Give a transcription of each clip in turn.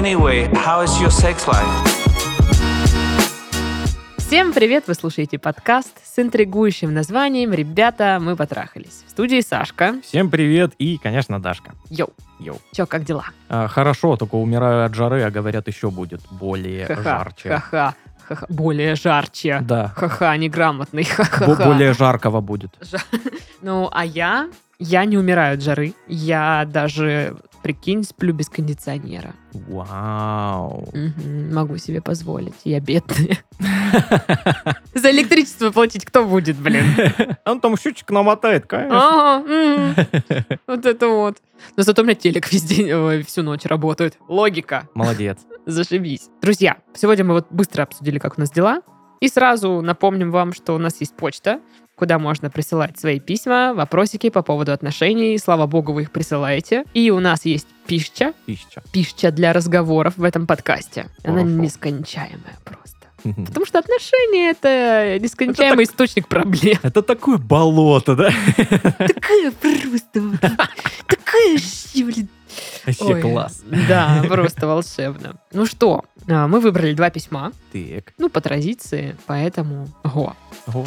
Anyway, how is your sex life? Всем привет! Вы слушаете подкаст с интригующим названием «Ребята, мы потрахались». В студии Сашка. Всем привет и, конечно, Дашка. Йоу. Йоу. Чё, как дела? А, хорошо, только умираю от жары, а говорят, еще будет более Ха-ха, жарче. ха-ха, ха-ха. Более жарче. Да. Ха-ха, неграмотный, ха-ха-ха. более жаркого будет. Ну, а я, я не умираю от жары. Я даже, прикинь, сплю без кондиционера. Вау. Мгм, могу себе позволить. Я бедная. За электричество платить кто будет, блин? Он там счетчик намотает, конечно. Вот это вот. Но зато у меня телек везде, ой, всю ночь работает. Логика. Молодец. Зашибись. Друзья, сегодня мы вот быстро обсудили, как у нас дела. И сразу напомним вам, что у нас есть почта, куда можно присылать свои письма, вопросики по поводу отношений. Слава богу, вы их присылаете. И у нас есть пища, Тысяча. пища для разговоров в этом подкасте. Она Хорошо. нескончаемая просто. Потому что отношения — это нескончаемый источник проблем. Это такое болото, да? Такая просто... вообще, блин, Вообще Ой, класс. Да, просто волшебно. Ну что, а, мы выбрали два письма, Так. ну, по традиции, поэтому го. Ого.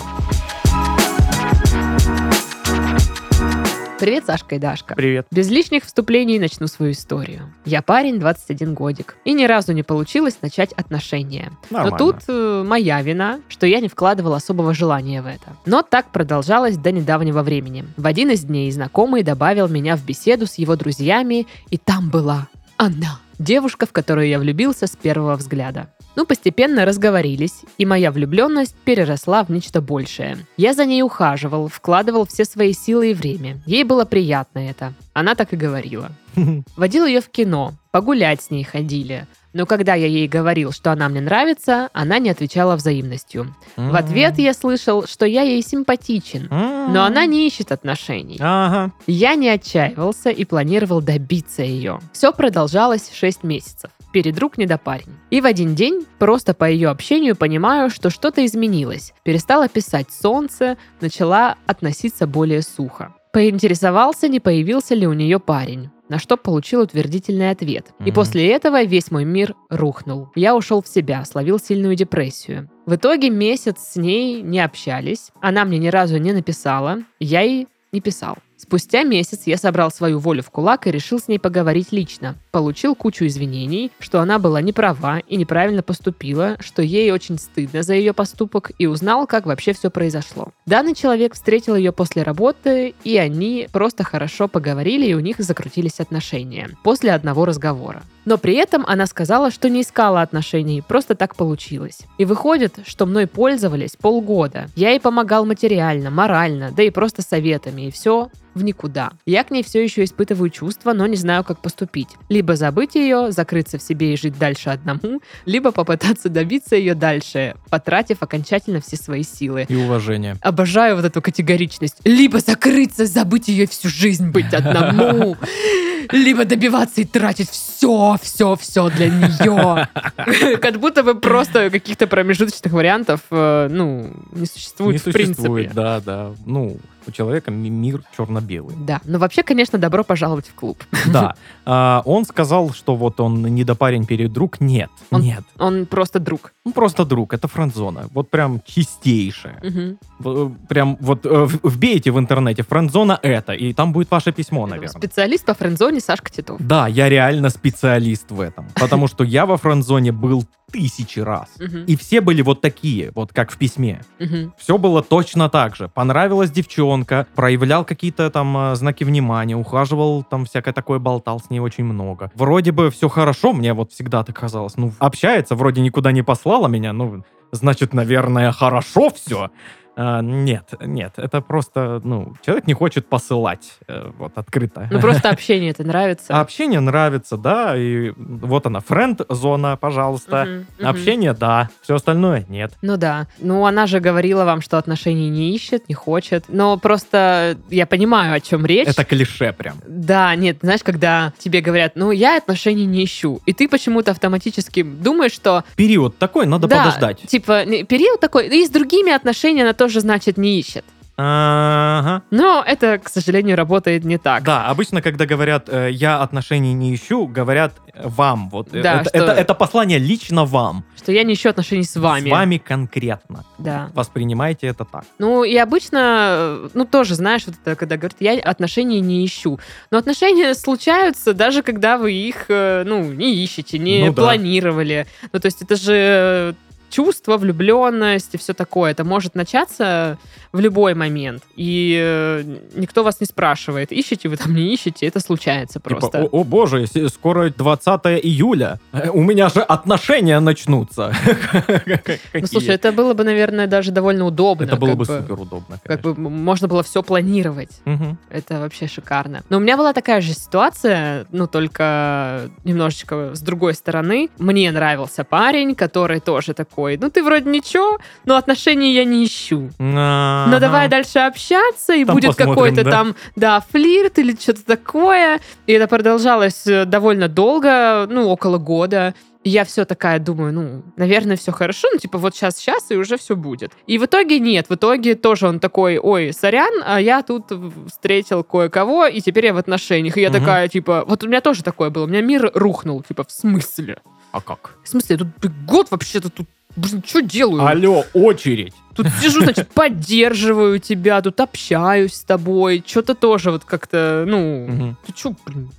Привет, Сашка и Дашка. Привет. Без лишних вступлений начну свою историю. Я парень, 21 годик, и ни разу не получилось начать отношения. Нормально. Но тут э, моя вина, что я не вкладывала особого желания в это. Но так продолжалось до недавнего времени. В один из дней знакомый добавил меня в беседу с его друзьями, и там была она. Девушка, в которую я влюбился с первого взгляда. Ну, постепенно разговорились, и моя влюбленность переросла в нечто большее. Я за ней ухаживал, вкладывал все свои силы и время. Ей было приятно это. Она так и говорила. Водил ее в кино, погулять с ней ходили. Но когда я ей говорил, что она мне нравится, она не отвечала взаимностью. В ответ я слышал, что я ей симпатичен, но она не ищет отношений. Я не отчаивался и планировал добиться ее. Все продолжалось 6 месяцев. Передруг не до парень. И в один день, просто по ее общению, понимаю, что что-то изменилось. Перестала писать солнце, начала относиться более сухо. Поинтересовался, не появился ли у нее парень. На что получил утвердительный ответ. И Мгм. после этого весь мой мир рухнул. Я ушел в себя, словил сильную депрессию. В итоге месяц с ней не общались. Она мне ни разу не написала. Я ей не писал. Спустя месяц я собрал свою волю в кулак и решил с ней поговорить лично. Получил кучу извинений, что она была не права и неправильно поступила, что ей очень стыдно за ее поступок и узнал, как вообще все произошло. Данный человек встретил ее после работы, и они просто хорошо поговорили, и у них закрутились отношения после одного разговора. Но при этом она сказала, что не искала отношений, просто так получилось. И выходит, что мной пользовались полгода. Я ей помогал материально, морально, да и просто советами, и все в никуда. Я к ней все еще испытываю чувства, но не знаю, как поступить. Либо забыть ее, закрыться в себе и жить дальше одному, либо попытаться добиться ее дальше, потратив окончательно все свои силы. И уважение. Обожаю вот эту категоричность. Либо закрыться, забыть ее всю жизнь, быть одному. Либо добиваться и тратить все, все, все для нее. Как будто бы просто каких-то промежуточных вариантов, э, ну, не существует Не в принципе. существует, да, да. Ну, у человека ми- мир черно-белый. Да, но вообще, конечно, добро пожаловать в клуб. Да. А, Он сказал, что вот он недопарень перед друг. Нет, Он- нет. Он просто друг. Ну, просто друг, это френдзона. Вот прям чистейшая. В- Прям вот э, вбейте в интернете френдзона это, и там будет ваше письмо, наверное. Специалист по френдзоне Сашка Титов. Да, я реально специалист в этом. Потому что я во френдзоне был тысячи раз. Мгм. И все были вот такие, вот как в письме. Мгм. Все было точно так же. Понравилась девчонка, проявлял какие-то там э, знаки внимания, ухаживал, там всякое такое, болтал с ней очень много. Вроде бы все хорошо, мне вот всегда так казалось. Ну, общается, вроде никуда не послала меня, ну, значит, наверное, хорошо все. Нет, нет, это просто, ну, человек не хочет посылать э, вот открыто. Ну, просто общение это нравится. А общение нравится, да, и вот она, френд-зона, пожалуйста. Мгм. Общение, да, все остальное нет. Ну да. Ну, она же говорила вам, что отношений не ищет, не хочет. Но просто я понимаю, о чем речь. Это клише прям. Да, нет, знаешь, когда тебе говорят, ну, я отношений не ищу, и ты почему-то автоматически думаешь, что... Период такой, надо да, подождать. Типа, период такой, и с другими отношения она тоже, значит, не ищет. Ага. Но это, к сожалению, работает не так. Да, обычно, когда говорят э, «я отношений не ищу», говорят э, «вам». Вот, э, Да, это, что- это, это послание лично вам. Что я не ищу отношений с вами. С вами конкретно. Да. Воспринимайте это так. Ну, и обычно, ну, тоже, знаешь, вот это, когда говорят, я отношений не ищу. Но отношения случаются, даже когда вы их, ну, не ищете, не Ну да. планировали. Ну, то есть это же чувство, влюбленность и все такое. Это может начаться в любой момент. И э, никто вас не спрашивает, ищете вы там, не ищете, это случается Типа, просто. о, о боже, скоро 20 июля. У меня же отношения начнутся. ну, слушай, это было бы, наверное, даже довольно удобно. Это было бы супер удобно, Как бы можно было все планировать. Это вообще шикарно. Но у меня была такая же ситуация, ну, только немножечко с другой стороны. Мне нравился парень, который тоже такой, ну, ты вроде ничего, но отношений я не ищу. Но Ага. давай дальше общаться, и Там будет какой-то да. там, да, флирт или что-то такое. И это продолжалось э, довольно долго, ну, около года. И я все такая думаю, ну, наверное, все хорошо, ну, типа, вот сейчас, сейчас, и уже все будет. И в итоге нет, в итоге тоже он такой, ой, сорян, а я тут встретил кое-кого, и теперь я в отношениях. И я Мгм. такая, типа, вот у меня тоже такое было, у меня мир рухнул, типа, в смысле? А как? В смысле, тут год вообще-то тут, блин, что делаю? Алло, очередь. Тут сижу, значит, поддерживаю тебя, тут общаюсь с тобой. Что-то тоже вот как-то, ну, Мгм. ты чё, блин,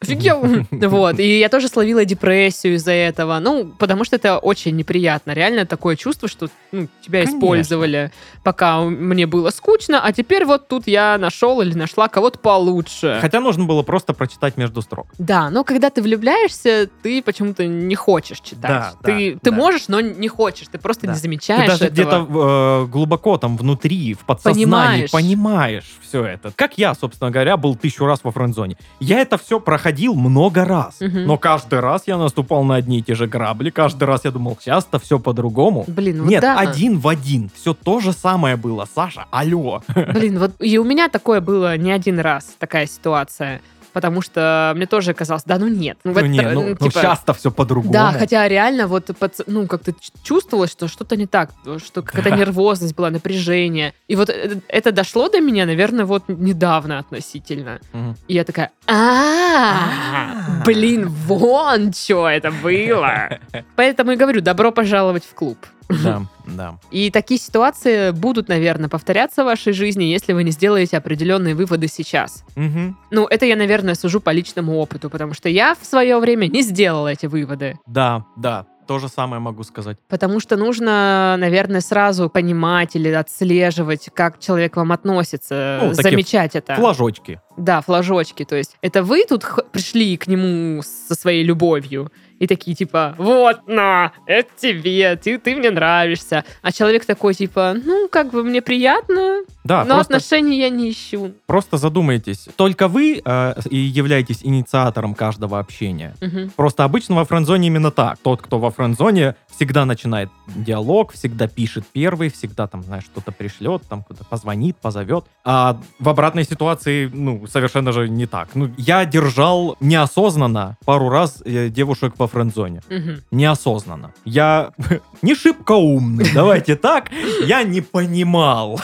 офигел? Вот, и я тоже словила депрессию из-за этого. Ну, потому что это очень неприятно. Реально такое чувство, что ну, тебя Конечно. использовали, пока мне было скучно, а теперь вот тут я нашел или нашла кого-то получше. Хотя нужно было просто прочитать между строк. Да, но когда ты влюбляешься, ты почему-то не хочешь читать. Да, ты да, ты да. можешь, но не хочешь. Ты просто Да. не Ты замечаешь даже этого. где-то э, глубоко там внутри, в подсознании Понимаешь. понимаешь все это. Как я, собственно говоря, был тысячу раз во френдзоне. Я это все проходил много раз. Мгм. Но каждый раз я наступал на одни и те же грабли. Каждый раз я думал, сейчас-то все по-другому. Блин, вот Нет, да. один в один. Все то же самое было. Саша, алло. Блин, вот и у меня такое было не один раз, такая ситуация. Потому что мне тоже казалось, да ну нет. Ну, Ну, это, не, ну, ну, ну, типа, сейчас-то все по-другому. Да, хотя реально вот ну как-то чувствовалось, что что-то не так, что какая-то Да. нервозность была, напряжение. И вот э- это дошло до меня, наверное, вот недавно относительно. Мгм. И я такая, а, блин, вон что это было. Поэтому и говорю, добро пожаловать в клуб. Да, да. И такие ситуации будут, наверное, повторяться в вашей жизни, если вы не сделаете определенные выводы сейчас. Мгм. Ну, это я, наверное, сужу по личному опыту, потому что я в свое время не сделала эти выводы. Да, да. То же самое могу сказать. Потому что нужно, наверное, сразу понимать или отслеживать, как человек к вам относится, Ну, замечать это. Флажочки. Да, флажочки. То есть это вы тут пришли к нему со своей любовью и такие типа, вот, на, это тебе, ты, ты мне нравишься. А человек такой типа, ну, как бы мне приятно, Да, но просто, отношений я не ищу. просто задумайтесь. Только вы э, и являетесь инициатором каждого общения. Мгм. Просто обычно во френдзоне именно так. Тот, кто во френдзоне, всегда начинает диалог, всегда пишет первый, всегда там, знаешь, что-то пришлет, там куда-то позвонит, позовет. А в обратной ситуации, ну, совершенно же не так. Ну, я держал неосознанно пару раз э, девушек во френдзоне. Мгм. Неосознанно. Я не шибко умный, давайте так. Я не понимал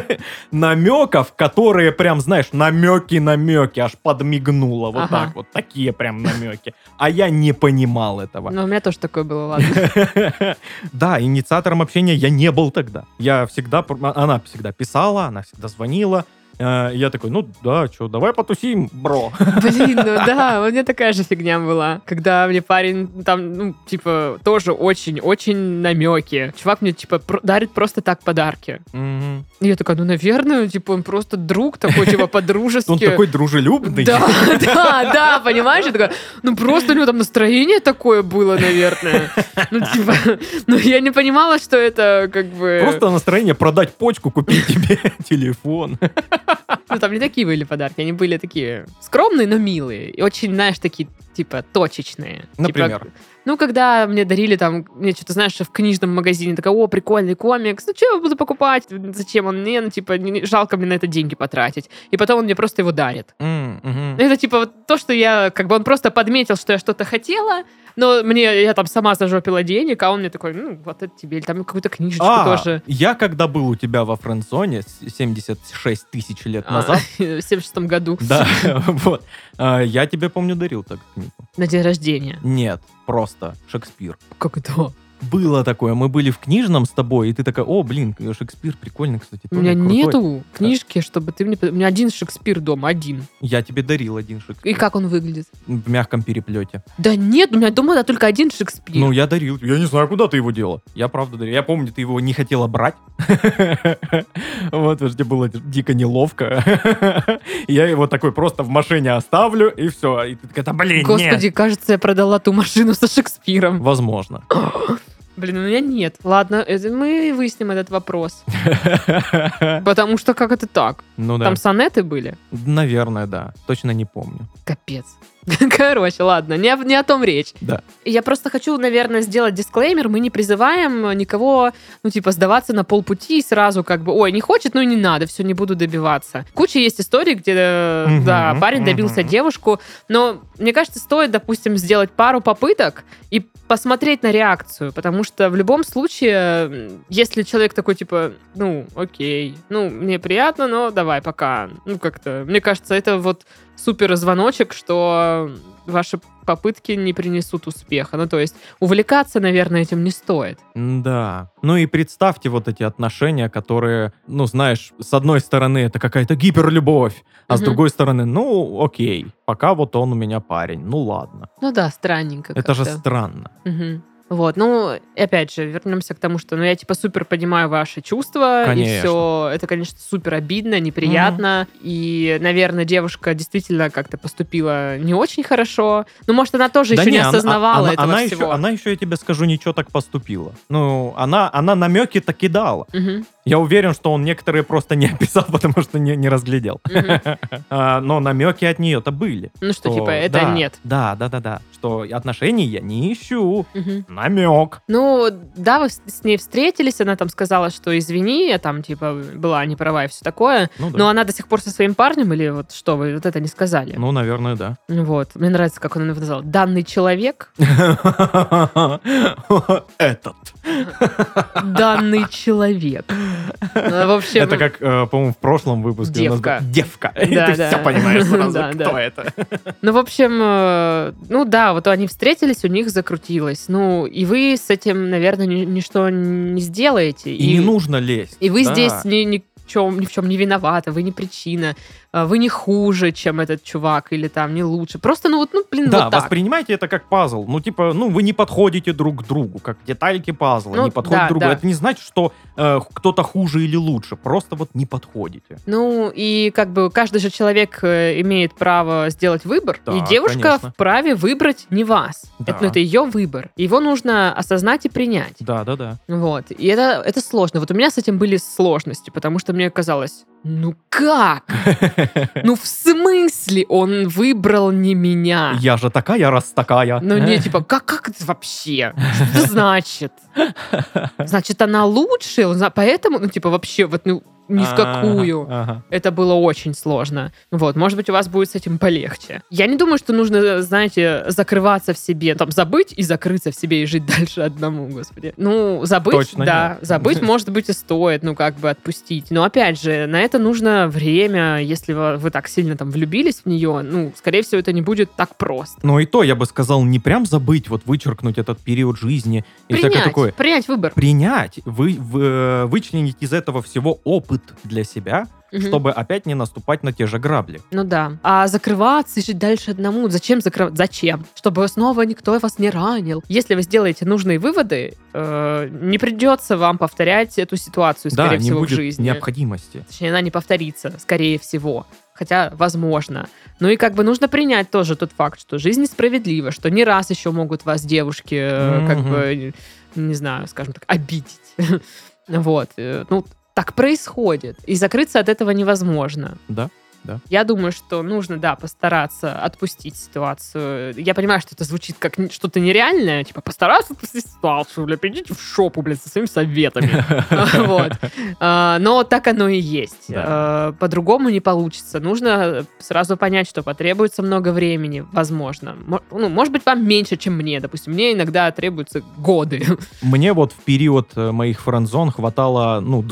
намеков, которые прям, знаешь, намеки-намеки, аж подмигнуло. Вот Ага. так вот. Такие прям намеки. А я не понимал этого. Ну, у меня тоже такое было, ладно. Да, инициатором общения я не был тогда. Я всегда, пр- она всегда писала, она всегда звонила. Э, Я такой, ну да, что, давай потусим, бро. Блин, ну да, у меня такая же фигня была. Когда мне парень там, ну, типа, тоже очень-очень намеки. Чувак мне, типа, дарит просто так подарки. И я такая, ну, наверное, типа, он просто друг такой, типа, по-дружески. Он такой дружелюбный. Да, да, да, понимаешь? Я такая, ну просто у него там настроение такое было, наверное. Ну, типа, ну я не понимала, что это как бы... Просто настроение продать почку, купить тебе телефон. Ну, там не такие были подарки, они были такие скромные, но милые. И очень, знаешь, такие, типа, точечные. Например? Типа, Ну, когда мне дарили там, мне что-то, знаешь, в книжном магазине, такая, о, прикольный комикс, ну, что я буду покупать? Зачем он мне? Ну, типа, не- жалко мне на это деньги потратить. И потом он мне просто его дарит. М, мгм. Это типа вот то, что я, как бы он просто подметил, что я что-то хотела, но мне, я там сама зажопила денег, а он мне такой, ну, вот это тебе, или там какую-то книжечку А, тоже. я когда был у тебя во френдзоне с- 76 тысяч лет А, назад, в 76 году. да, вот, а, я тебе, помню, дарил так книгу. На день рождения. Нет, просто Шекспир. Как это? Было такое, мы были в книжном с тобой, и ты такая, о, блин, Шекспир прикольный, кстати. У меня крутой». нету книжки, чтобы ты мне... У меня один Шекспир дома, один. Я тебе дарил один Шекспир. И как он выглядит? В мягком переплете. Да нет, у меня дома да, только один Шекспир. Ну, я дарил. Я не знаю, куда ты его дела. Я правда дарил. Я помню, ты его не хотела брать. Вот, тебе было дико неловко. Я его такой просто в машине оставлю, и все. И ты такая, да блин. Господи, кажется, я продала ту машину со Шекспиром. Возможно. Блин, у меня нет. Ладно, это мы выясним этот вопрос. Потому что как это так? Ну да. Там сонеты были? Наверное, да. Точно не помню. Капец. Короче, ладно, не, о- не о том речь. Да. Я просто хочу, наверное, сделать дисклеймер. Мы не призываем никого, ну, типа, сдаваться на полпути и сразу как бы, ой, не хочет, ну, и не надо, все, не буду добиваться. Куча есть историй, где, э, Мгм, да, парень добился мгм. девушку, но мне кажется, стоит, допустим, сделать пару попыток и посмотреть на реакцию, потому что в любом случае, если человек такой, типа, ну, окей, ну, мне приятно, но давай, пока. Ну, как-то, мне кажется, это вот супер звоночек, что ваши попытки не принесут успеха. Ну, то есть увлекаться, наверное, этим не стоит. Да. Ну и представьте вот эти отношения, которые, ну, знаешь, с одной стороны это какая-то гиперлюбовь, а с Мгм. другой стороны, ну, окей, пока вот он у меня парень, ну ладно. Ну да, странненько Это же как-то. странно. Мгм. Вот, ну, и опять же, вернемся к тому, что, ну, я, типа, супер понимаю ваши чувства, и Конечно. все, это, конечно, супер обидно, неприятно, и, наверное, девушка действительно как-то поступила не очень хорошо, ну, может, она тоже Да еще не, она- осознавала она, этого она всего. Еще, она еще, я тебе скажу, ничего так поступила. Ну, она, она намеки так и дала. Мгм, Я уверен, что он некоторые просто не описал, потому что не, не разглядел. А, Но намеки от нее-то были. Ну, что, типа, это нет. Да, да, да, да. Что отношений я не ищу. Намек. Ну, да, вы с ней встретились, она там сказала, что извини, я там, типа, была не права и все такое. Ну. Но она до сих пор со своим парнем или вот что, вы вот это не сказали? Ну, наверное, да. Вот. Мне нравится, как он его назвал. Данный человек. Этот. Данный человек. Ну, В общем... Это как, э, по-моему, в прошлом выпуске. у нас Девка. был- Девка. И Да, ты да. все понимаешь сразу, Да, кто да. это. Ну, в общем, э, ну да, вот они встретились, у них закрутилось. Ну, и вы с этим, наверное, ни- ничто не сделаете. И не нужно лезть. И вы да. здесь ни, ни, в чем, ни в чем не виноваты, вы не причина, вы не хуже, чем этот чувак, или там не лучше. Просто, ну вот, ну, блин, Да, вот так. воспринимайте это как пазл. Ну, типа, ну, вы не подходите друг к другу, как детальки пазла. Ну, не подходят да, друг к другу. да. Это не значит, что э, кто-то хуже или лучше. Просто вот не подходите. Ну, и как бы каждый же человек э, имеет право сделать выбор, Да, и девушка конечно. вправе выбрать не вас. Да. Это, ну, это ее выбор. Его нужно осознать и принять. Да, да, да. Вот. И это, это сложно. Вот у меня с этим были сложности, потому что мне казалось, ну как? Ну в смысле он выбрал не меня? Я же такая, раз такая. Ну не, типа, как, как это вообще? Что это значит? Значит, она лучше, зна- поэтому, ну типа, вообще, вот, ну, ни в какую. Ага, ага. Это было очень сложно. Вот, может быть, у вас будет с этим полегче. Я не думаю, что нужно, знаете, закрываться в себе, там, забыть и закрыться в себе и жить дальше одному, господи. Ну, забыть, Точно да, нет. забыть, может быть, и стоит, ну, как бы отпустить. Но, опять же, на это нужно время, если вы, вы так сильно там влюбились в нее, ну, скорее всего, это не будет так просто. Ну и то, я бы сказал, не прям забыть, вот вычеркнуть этот период жизни и Принять, такое. принять выбор. Принять, вы, вы, э, вычленить из этого всего опыт для себя, Мгм. чтобы опять не наступать на те же грабли. Ну да. А закрываться и жить дальше одному, зачем закрывать? Зачем? Чтобы снова никто вас не ранил. Если вы сделаете нужные выводы, э, не придется вам повторять эту ситуацию, скорее да, не всего, в будет жизни. необходимости. Точнее, она не повторится, скорее всего. Хотя, возможно. Ну и как бы нужно принять тоже тот факт, что жизнь несправедлива, что не раз еще могут вас девушки, э, как бы, не знаю, скажем так, обидеть. Вот. э, Ну, так происходит. И закрыться от этого невозможно. Да. Да? Я думаю, что нужно, да, постараться отпустить ситуацию. Я понимаю, что это звучит как что-то нереальное, типа постараться отпустить ситуацию, бля, идите в шопу, блядь, со своими советами. Вот. А, Но так оно и есть. А, По-другому не получится. Нужно сразу понять, что потребуется много времени, возможно. Мо- Ну, может быть, вам меньше, чем мне. Допустим, мне иногда требуются годы. Мне вот в период э, моих френдзон хватало, ну,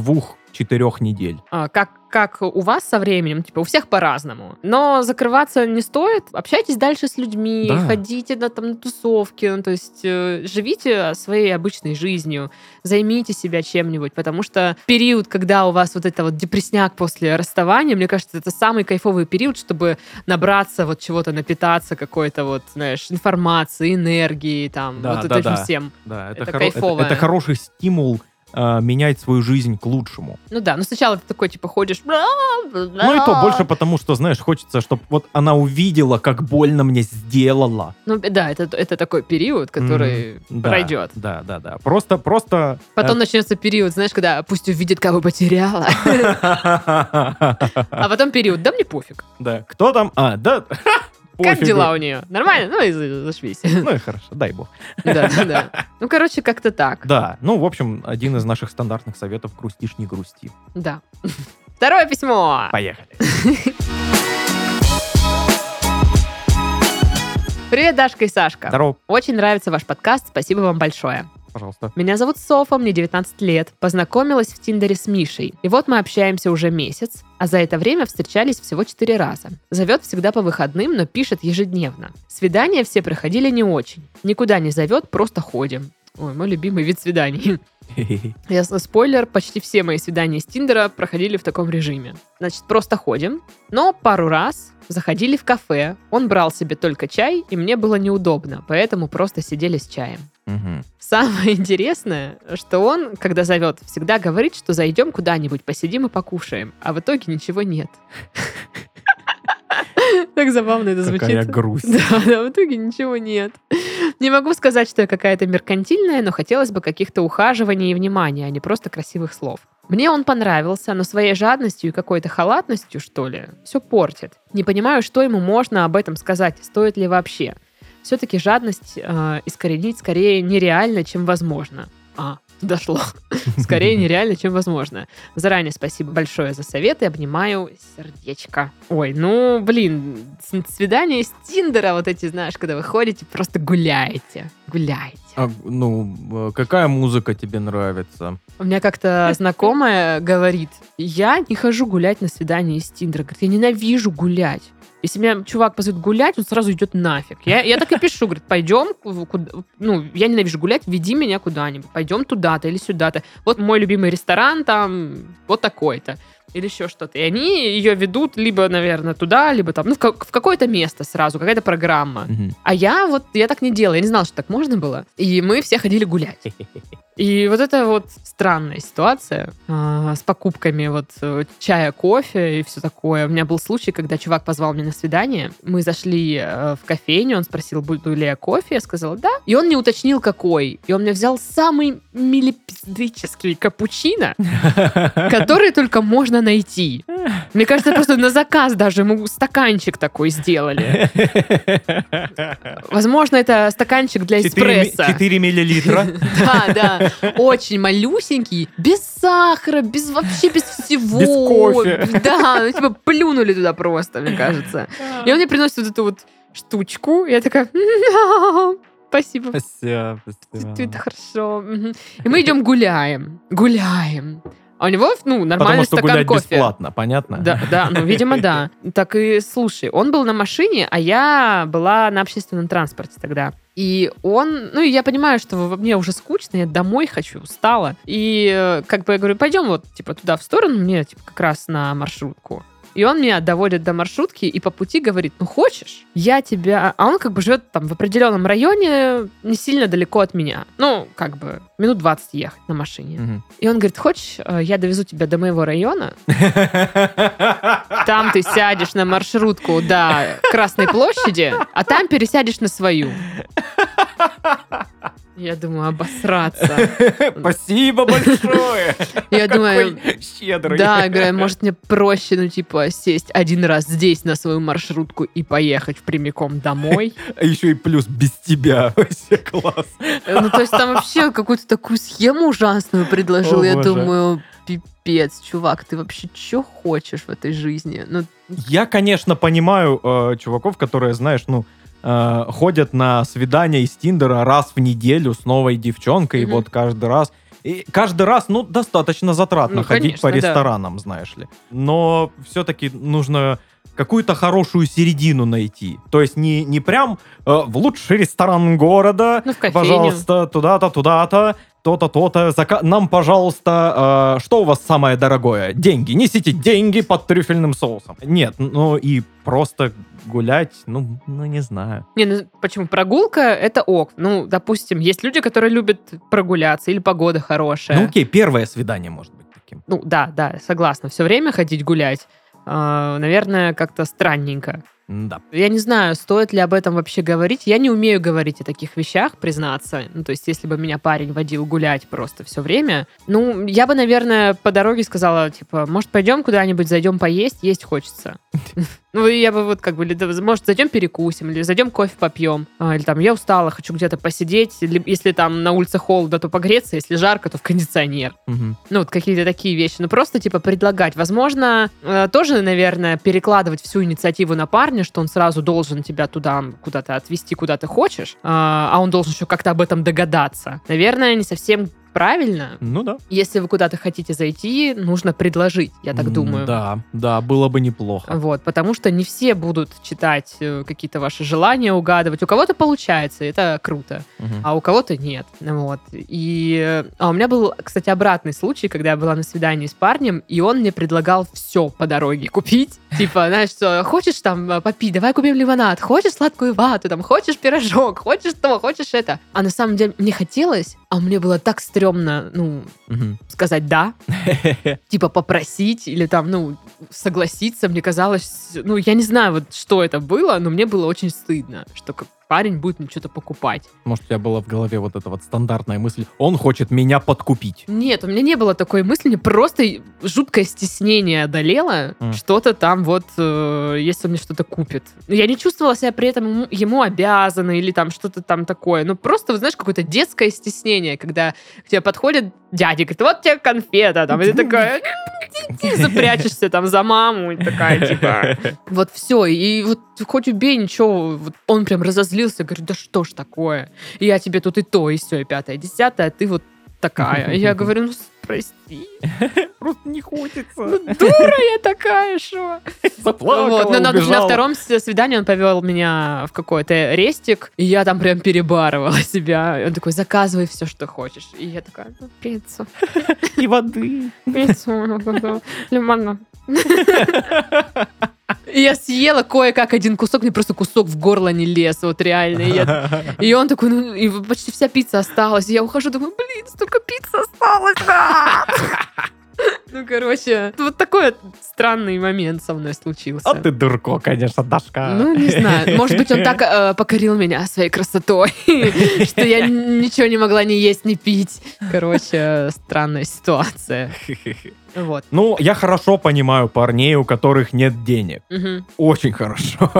двух-четырех недель. А, Как, как у вас со временем, типа, у всех по-разному. Но закрываться не стоит. Общайтесь дальше с людьми, Да. ходите на, там, на тусовки, ну, то есть э, живите своей обычной жизнью, займите себя чем-нибудь, потому что период, когда у вас вот это вот депресняк после расставания, мне кажется, это самый кайфовый период, чтобы набраться вот чего-то, напитаться какой-то вот, знаешь, информации, энергии, там, Да, вот да, этим да. всем. Да, Это это, хоро- кайфово. это- это хороший стимул э, менять свою жизнь к лучшему. Ну да, но сначала ты такой, типа, ходишь... Ну и то больше потому, что, знаешь, хочется, чтобы вот она увидела, как больно мне сделала. Ну да, это, это такой период, который Мгм. Да, пройдет. Да, да, да. Просто, просто... Потом э, начнется период, знаешь, когда пусть увидит, кого потеряла. А потом период, да мне пофиг. Да. Кто там? А, да. Как пофигу. дела у нее? Нормально? Ну и за- зашвись. Ну и хорошо, дай бог. Да, да. Ну, короче, как-то так. Да, ну, в общем, один из наших стандартных советов «грустишь, не грусти». Да. Второе письмо. Поехали. Привет, Дашка и Сашка. Здорово, Очень нравится ваш подкаст. Спасибо вам большое. Пожалуйста. Меня зовут Софа, мне 19 лет. Познакомилась в Тиндере с Мишей. И вот мы общаемся уже месяц, а за это время встречались всего 4 раза. Зовет всегда по выходным, но пишет ежедневно. Свидания все проходили не очень. Никуда не зовет, просто ходим. Ой, мой любимый вид свиданий. Ясно, спойлер, почти все мои свидания с Тиндера проходили в таком режиме. Значит, просто ходим, но пару раз заходили в кафе, он брал себе только чай, и мне было неудобно, поэтому просто сидели с чаем. Самое интересное, что он, когда зовет, всегда говорит, что зайдем куда-нибудь, посидим и покушаем, а в итоге ничего нет. Так забавно это Какая звучит. грусть. Да, да, в итоге ничего нет. Не могу сказать, что я какая-то меркантильная, но хотелось бы каких-то ухаживаний и внимания, а не просто красивых слов. Мне он понравился, но своей жадностью и какой-то халатностью, что ли, все портит. Не понимаю, что ему можно об этом сказать, стоит ли вообще. Все-таки жадность э, искоренить скорее нереально, чем возможно. А, дошло. Скорее нереально, чем возможно. Заранее спасибо большое за советы. Обнимаю сердечко. Ой, ну, блин, с- свидания из Тиндера, вот эти, знаешь, когда вы ходите, просто гуляете. Гуляете. А, ну, э, какая музыка тебе нравится? У меня как-то знакомая говорит, я не хожу гулять на свидание из Тиндера. Говорит, я ненавижу гулять. Если меня чувак позовет гулять, он сразу идет нафиг. Я, я так и пишу, говорит, пойдем, куда- ну, я ненавижу гулять, веди меня куда-нибудь. Пойдем туда-то или сюда-то. Вот мой любимый ресторан там, вот такой-то. Или еще что-то. И они ее ведут либо, наверное, туда, либо там, ну, в, ка- в какое-то место сразу, какая-то программа. А я вот, я так не делала, я не знала, что так можно было. И мы все ходили гулять. И вот это вот странная ситуация а, с покупками вот э, чая, кофе и все такое. У меня был случай, когда чувак позвал меня на свидание. Мы зашли э, в кофейню, он спросил, буду ли я кофе. Я сказала, да. И он не уточнил, какой. И он мне взял самый милипиздический капучино, который только можно найти. Мне кажется, просто на заказ даже ему стаканчик такой сделали. Возможно, это стаканчик для эспрессо. 4 миллилитра. Да, да. Очень малюсенький, без сахара, без вообще без всего. Без кофе. Да, ну типа плюнули туда просто, мне кажется. И он мне приносит вот эту вот штучку, я такая, «М, спасибо, Спасибо, это это хорошо. И мы идем гуляем, гуляем. А у него, ну, Потому нормальный что стакан гулять кофе. бесплатно, понятно? Да, да, ну, видимо, да. Так и слушай, он был на машине, а я была на общественном транспорте тогда. И он, ну, и я понимаю, что мне уже скучно, я домой хочу, устала. И э, как бы я говорю, пойдем вот, типа, туда в сторону, мне, типа, как раз на маршрутку. И он меня доводит до маршрутки и по пути говорит, ну хочешь, я тебя... А он как бы живет там в определенном районе, не сильно далеко от меня. Ну, как бы минут 20 ехать на машине. Мгм. И он говорит, хочешь, э, я довезу тебя до моего района, там ты сядешь на маршрутку до Красной площади, а там пересядешь на свою. Я думаю, обосраться. Спасибо большое. Я думаю, щедрый. да, говорю, может мне проще, ну, типа, сесть один раз здесь на свою маршрутку и поехать прямиком домой. А еще и плюс без тебя. Вообще класс. Ну, то есть там вообще какую-то такую схему ужасную предложил. Я думаю, пипец, чувак, ты вообще что хочешь в этой жизни? Ну, Я, конечно, понимаю э, чуваков, которые, знаешь, ну, э, ходят на свидания из Тиндера раз в неделю с новой девчонкой, и Мгм. вот каждый раз. И каждый раз, ну, достаточно затратно Ну, ходить конечно, по да. ресторанам, знаешь ли. Но все-таки нужно какую-то хорошую середину найти. То есть не, не прям э, в лучший ресторан города, ну в кофейню. пожалуйста, туда-то, туда-то, то-то, то-то. Зака- Нам, пожалуйста, э, что у вас самое дорогое? Деньги. Несите деньги под трюфельным соусом. Нет, ну и просто гулять, ну, ну не знаю. Не, ну почему? Прогулка — это ок. Ну, допустим, есть люди, которые любят прогуляться, или погода хорошая. Ну окей, первое свидание может быть таким. Ну, да, да, согласна. Все время ходить гулять, а, наверное, как-то странненько. Да. Я не знаю, стоит ли об этом вообще говорить. Я не умею говорить о таких вещах, признаться. Ну, то есть, если бы меня парень водил гулять просто все время, ну, я бы, наверное, по дороге сказала, типа, может, пойдем куда-нибудь, зайдем поесть, есть хочется. Ну, я бы вот как бы, может, зайдем перекусим, или зайдем кофе попьем, А, или там, я устала, хочу где-то посидеть, или если там на улице холодно, то погреться, если жарко, то в кондиционер. Мгм. Ну, вот какие-то такие вещи. Ну, просто, типа, предлагать. Возможно, э, тоже, наверное, перекладывать всю инициативу на парня, что он сразу должен тебя туда куда-то отвезти, куда ты хочешь, а а он должен еще как-то об этом догадаться. Наверное, не совсем правильно. Ну да. Если вы куда-то хотите зайти, нужно предложить, я так думаю. Да, да, было бы неплохо. Вот, потому что не все будут читать э, какие-то ваши желания, угадывать. У кого-то получается, это круто Мгм. а у кого-то нет. Вот. И э, а у меня был, кстати, обратный случай, когда я была на свидании с парнем, и он мне предлагал все по дороге купить. Типа, знаешь, что, хочешь там э, попить, давай купим лимонад, хочешь сладкую вату, там, хочешь пирожок, хочешь то, хочешь это. А на самом деле мне хотелось, а мне было так стрёмно, ну, Мгм. сказать «да», типа попросить или там, ну, согласиться. Мне казалось, ну, я не знаю, вот что это было, но мне было очень стыдно, что парень будет мне что-то покупать. Может, у тебя была в голове вот эта вот стандартная мысль, он хочет меня подкупить. Нет, у меня не было такой мысли, мне просто жуткое стеснение одолело, М. что-то там вот, э, если он мне что-то купит. Я не чувствовала себя при этом ему, ему обязанной или там что-то там такое. Ну, просто, вот знаешь, какое-то детское стеснение, когда к тебе подходит дядя, говорит, вот тебе конфета, там, и ты такая, запрячешься там за маму, и такая, типа, вот все, и вот хоть убей, ничего, вот он прям разозлился, говорит, да что ж такое, я тебе тут и то, и все, и пятое, и десятое, а ты вот такая. Я говорю, ну прости, Просто не хочется. ну дура я такая, что? Заплакала, Вот, но на, на втором свидании он повел меня в какой-то рестик, и я там прям перебарывала себя. И он такой, заказывай все, что хочешь. И я такая, ну, пиццу, И воды. пиццу, лимонад. Я съела кое-как один кусок, мне просто кусок в горло не лез, вот реально. И, я- и он такой, ну, и почти вся пицца осталась. И я ухожу, думаю, блин, столько пиццы осталось. а!» Ну, короче, вот такой странный момент со мной случился. А ты дурко, конечно, Дашка. Ну, не знаю. Может быть, он так э, покорил меня своей красотой, что я ничего не могла ни есть, ни пить. Короче, странная ситуация. Вот. Ну, я хорошо понимаю парней, у которых нет денег. Мгм. Очень хорошо.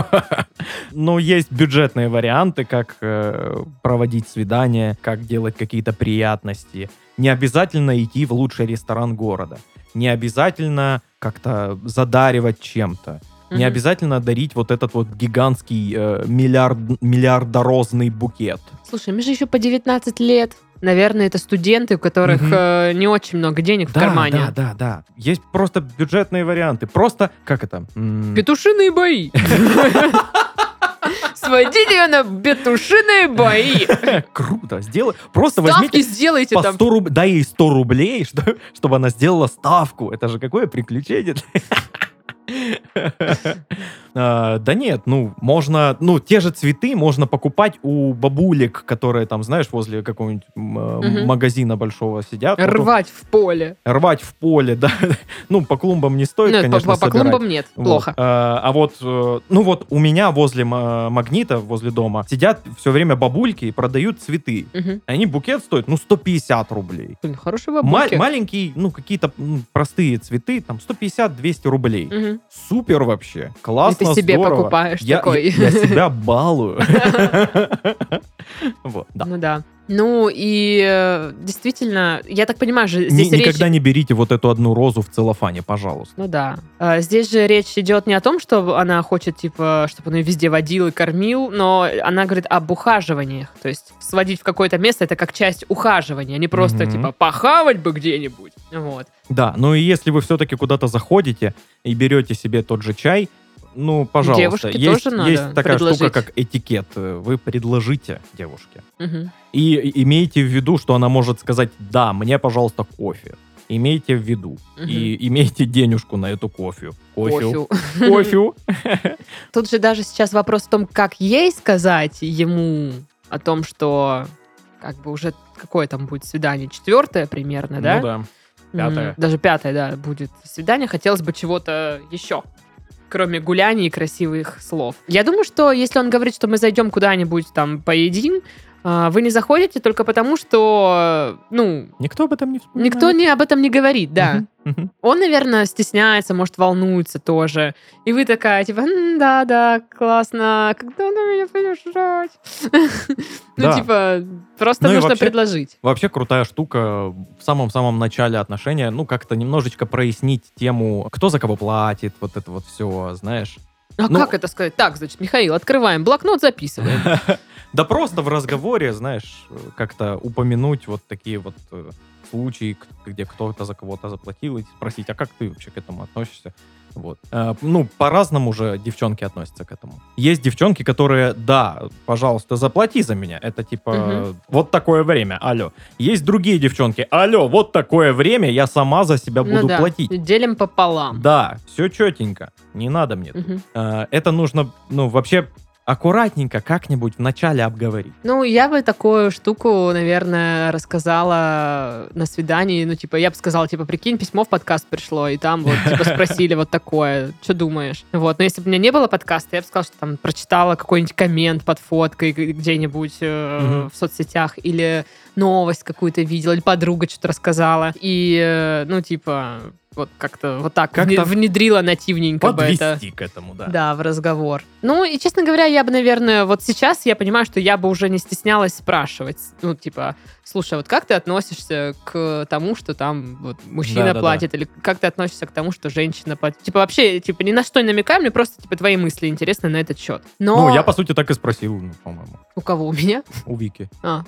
Но есть бюджетные варианты, как э, проводить свидания, как делать какие-то приятности. Не обязательно идти в лучший ресторан города. Не обязательно как-то задаривать чем-то. Не обязательно дарить вот этот вот гигантский э, миллиард, миллиардорозный букет. Слушай, мне же еще по 19 лет. Наверное, это студенты, у которых Мгм. э, не очень много денег в Да, кармане. да, да, да. Есть просто бюджетные варианты. Просто, как это? М, Петушиные бои. Сводите ее на петушиные бои. Круто, сделай. Просто Ставки возьмите сделайте по там. 100 руб... дай ей 100 рублей, что- чтобы она сделала ставку. Это же какое приключение. А, да нет, ну, можно, ну, те же цветы можно покупать у бабулек, которые там, знаешь, возле какого-нибудь Мгм. магазина большого сидят. Рвать в поле. рвать в поле, да. Ну, по клумбам не стоит, конечно, по, клумбам нет, плохо. А, а вот, э, ну вот у меня возле ма- магнита, возле дома, сидят все время бабульки и продают цветы. Они букет стоит, ну, 150 рублей. Ма- бабульки. маленький, ну, какие-то простые цветы, там, 150-200 рублей. Супер вообще. И Классно, ты себе здорово. покупаешь я, такой. Я, я себя балую. Вот, да. Ну да. Ну и э, действительно, я так понимаю, же Ни- здесь речь... Никогда не берите вот эту одну розу в целлофане, пожалуйста. Ну да. А, Здесь же речь идет не о том, что она хочет, типа, чтобы он ее везде водил и кормил, но она говорит об ухаживаниях. То есть сводить в какое-то место это как часть ухаживания, а не просто, Мгм. типа, похавать бы где-нибудь. Вот. Да, ну и если вы все-таки куда-то заходите и берете себе тот же чай, ну, пожалуйста, Девушке есть, тоже надо есть такая штука, предложить. как этикет. Вы предложите девушке. Мгм. И имейте в виду, что она может сказать, да, мне, пожалуйста, кофе. Имейте в виду. Мгм. И имейте денежку на эту кофе. Кофе. Кофе. Тут же даже сейчас вопрос в том, как ей сказать ему о том, что как бы уже какое там будет свидание, четвертое примерно, да? Ну да. Пятое. Даже пятое, да, будет свидание. Хотелось бы чего-то еще, кроме гуляний и красивых слов. Я думаю, что если он говорит, что мы зайдем куда-нибудь там поедим, вы не заходите только потому, что, ну, Никто об этом не вспоминает. никто не об этом не говорит, да. Он, наверное, стесняется, может, волнуется тоже. И вы такая, типа, «М, да-да, классно, когда ты меня пойдешь жрать? Ну, типа, просто Ну нужно предложить. Вообще крутая штука в самом-самом начале отношения, ну, как-то немножечко прояснить тему, кто за кого платит, вот это вот все, знаешь. А Ну- как это сказать? Так, значит, Михаил, открываем блокнот, записываем. Да просто в разговоре, знаешь, как-то упомянуть вот такие вот э, случаи, где кто-то за кого-то заплатил, и спросить, а как ты вообще к этому относишься? Вот. Э, Ну, по-разному же девчонки относятся к этому. Есть девчонки, которые, да, пожалуйста, заплати за меня. Это типа, Мгм. вот такое время, алло. Есть другие девчонки, алло, вот такое время, я сама за себя Ну буду да, платить. делим пополам. Да, все четенько, не надо мне. Э, Это нужно, ну, вообще аккуратненько как-нибудь вначале обговорить. Ну, я бы такую штуку, наверное, рассказала на свидании. Ну, типа, я бы сказала, типа, прикинь, письмо в подкаст пришло, и там вот, типа, спросили вот такое, что думаешь? Вот, но если бы у меня не было подкаста, я бы сказала, что там прочитала какой-нибудь коммент под фоткой где-нибудь э, в соцсетях, или новость какую-то видела, или подруга что-то рассказала. И, э, ну, типа, вот как-то вот так вне- внедрила нативненько бы это. К этому, да. Да, в разговор. Ну, и, честно говоря, я бы, наверное, вот сейчас я понимаю, что я бы уже не стеснялась спрашивать. Ну, типа, слушай, вот как ты относишься к тому, что там вот мужчина Да-да-да. платит, или как ты относишься к тому, что женщина платит? Типа, вообще, типа, ни на что не намекай, мне просто, типа, твои мысли интересны на этот счет. Но... Ну, я, по сути, так и спросил, ну, по-моему, У кого? У меня? у Вики. А.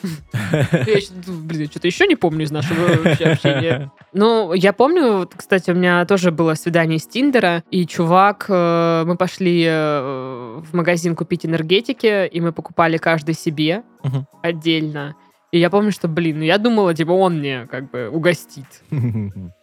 Я блин, что-то еще не помню из нашего общения. Ну, я помню, вот, кстати, у меня тоже было свидание с Тиндера, и чувак, э, мы пошли э, в магазин купить энергетики, и мы покупали каждый себе Мгм. отдельно. И я помню, что, блин, ну я думала, типа, он мне как бы угостит.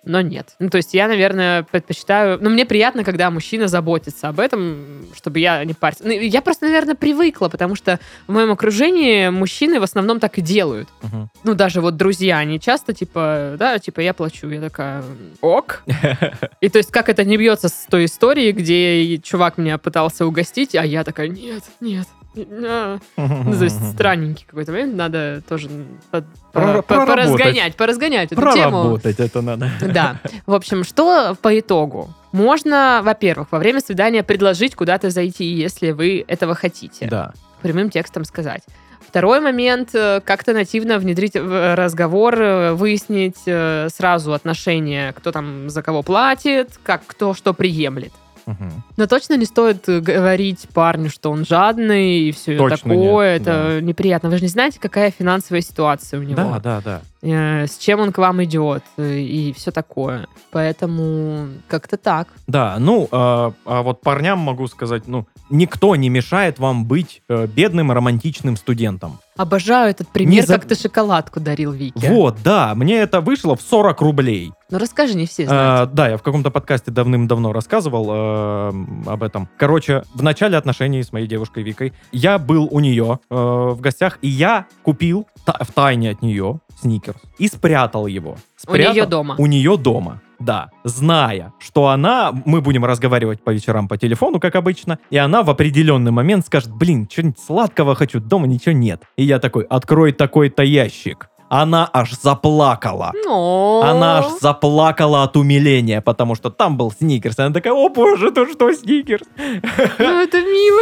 Но нет. Ну, то есть я, наверное, предпочитаю... Ну, мне приятно, когда мужчина заботится об этом, чтобы я не парься. Ну, я просто, наверное, привыкла, потому что в моем окружении мужчины в основном так и делают. Мгм. Ну, даже вот друзья, они часто, типа, да, типа, я плачу. Я такая, ок. И то есть как это не бьется с той истории, где чувак меня пытался угостить, а я такая, нет, нет. А». Ну, то есть странненький какой-то момент, надо тоже по- Про- по- поразгонять, поразгонять эту тему. Проработать это надо. Да. В общем, что по итогу? Можно, во-первых, во время свидания предложить куда-то зайти, если вы этого хотите. Да. Прямым текстом сказать. Второй момент, э, как-то нативно внедрить в разговор, э, выяснить э, сразу отношения, кто там за кого платит, как кто что приемлет. Мгм. Но точно не стоит говорить парню, что он жадный и все Точно такое. нет, это неприятно. Вы же не знаете, какая финансовая ситуация у него. Да, да, да. Э, с чем он к вам идет э, и все такое. Поэтому как-то так. Да, ну, а, а вот парням могу сказать, ну, никто не мешает вам быть э, бедным романтичным студентом. Обожаю этот пример, за- как ты шоколадку дарил Вике. Вот, да, мне это вышло в 40 рублей. Ну расскажи, не все знают. А, да, я в каком-то подкасте давным-давно рассказывал э, об этом. Короче, в начале отношений с моей девушкой Викой я был у нее э, в гостях, и я купил та- в тайне от нее сникерс и спрятал его. У неё Спрятал- дома. У нее дома. Да, зная, что она, мы будем разговаривать по вечерам по телефону, как обычно, и она в определенный момент скажет, блин, что-нибудь сладкого хочу, дома ничего нет. И я такой, открой такой-то ящик. Она аж заплакала. Но... Она аж заплакала от умиления, потому что там был сникерс. Она такая, о боже, это что сникерс? Ну, это мило,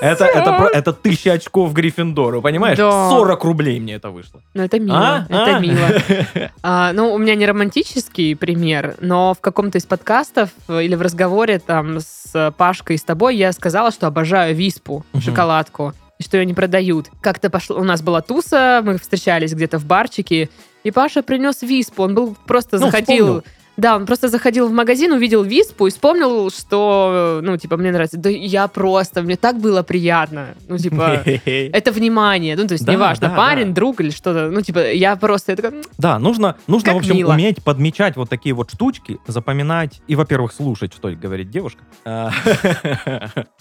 Это, это, про- это тысяча очков Гриффиндору, понимаешь? Да. 40 рублей мне это вышло. Ну, это мило, А? это А? мило. А, ну, у меня не романтический пример, но в каком-то из подкастов э, или в разговоре там с Пашкой и с тобой я сказала, что обожаю виспу, Мгм. шоколадку, что ее не продают. Как-то пошло, у нас была туса, мы встречались где-то в барчике, и Паша принес виспу, он был просто Ну, заходил... вспомнил. Да, он просто заходил в магазин, увидел виспу и вспомнил, что, ну, типа, мне нравится. Да я просто, мне так было приятно. Ну, типа, это внимание. Ну, то есть, Да, неважно, да, парень, да. друг или что-то. Ну, типа, я просто такая, «М, Да, нужно, нужно Как в общем, мило. уметь подмечать вот такие вот штучки, запоминать и, во-первых, слушать, что говорит девушка.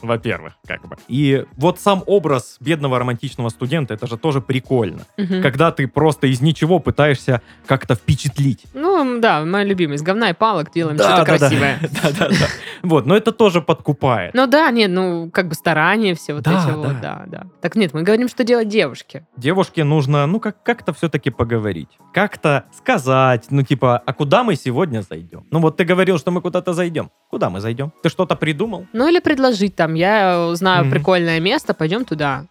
Во-первых, как бы. И вот сам образ бедного романтичного студента, это же тоже прикольно. мгм». Когда ты просто из ничего пытаешься как-то впечатлить. Ну, да, мой любимый. Из говна и палок делаем Да, что-то да, да. красивое. Да-да-да. Вот, но это тоже подкупает. Ну да, нет, ну, как бы старания все вот Да, эти да. вот, да, да. Так нет, мы говорим, что делать девушке. Девушке нужно, ну, как- как-то все-таки поговорить. Как-то сказать, ну, типа, а куда мы сегодня зайдем? Ну, вот ты говорил, что мы куда-то зайдем. Куда мы зайдем? Ты что-то придумал? Ну, или предложить там, я знаю прикольное место, пойдем туда.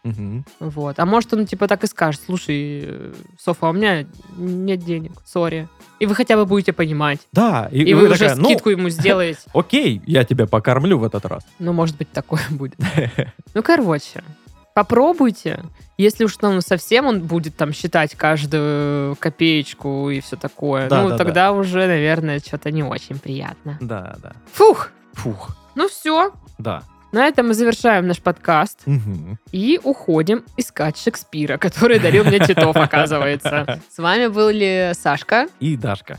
Вот. А может, он типа так и скажет, слушай, э, Софа, у меня нет денег, сори. И вы хотя бы будете понимать. Да, и, И, и вы вы уже такая, ну, скидку ему сделаете. окей, я тебя покормлю в этот раз. Ну, может быть, такое будет. Ну, короче, попробуйте. Если уж ну, совсем он будет там считать каждую копеечку и все такое, Да, ну, да, тогда уже, наверное, что-то не очень приятно. Да, да. Фух! Фух, Ну все, да. на этом мы завершаем наш подкаст Мгм. и уходим искать Шекспира, который дарил мне Титов, оказывается. С вами были Сашка. И Дашка.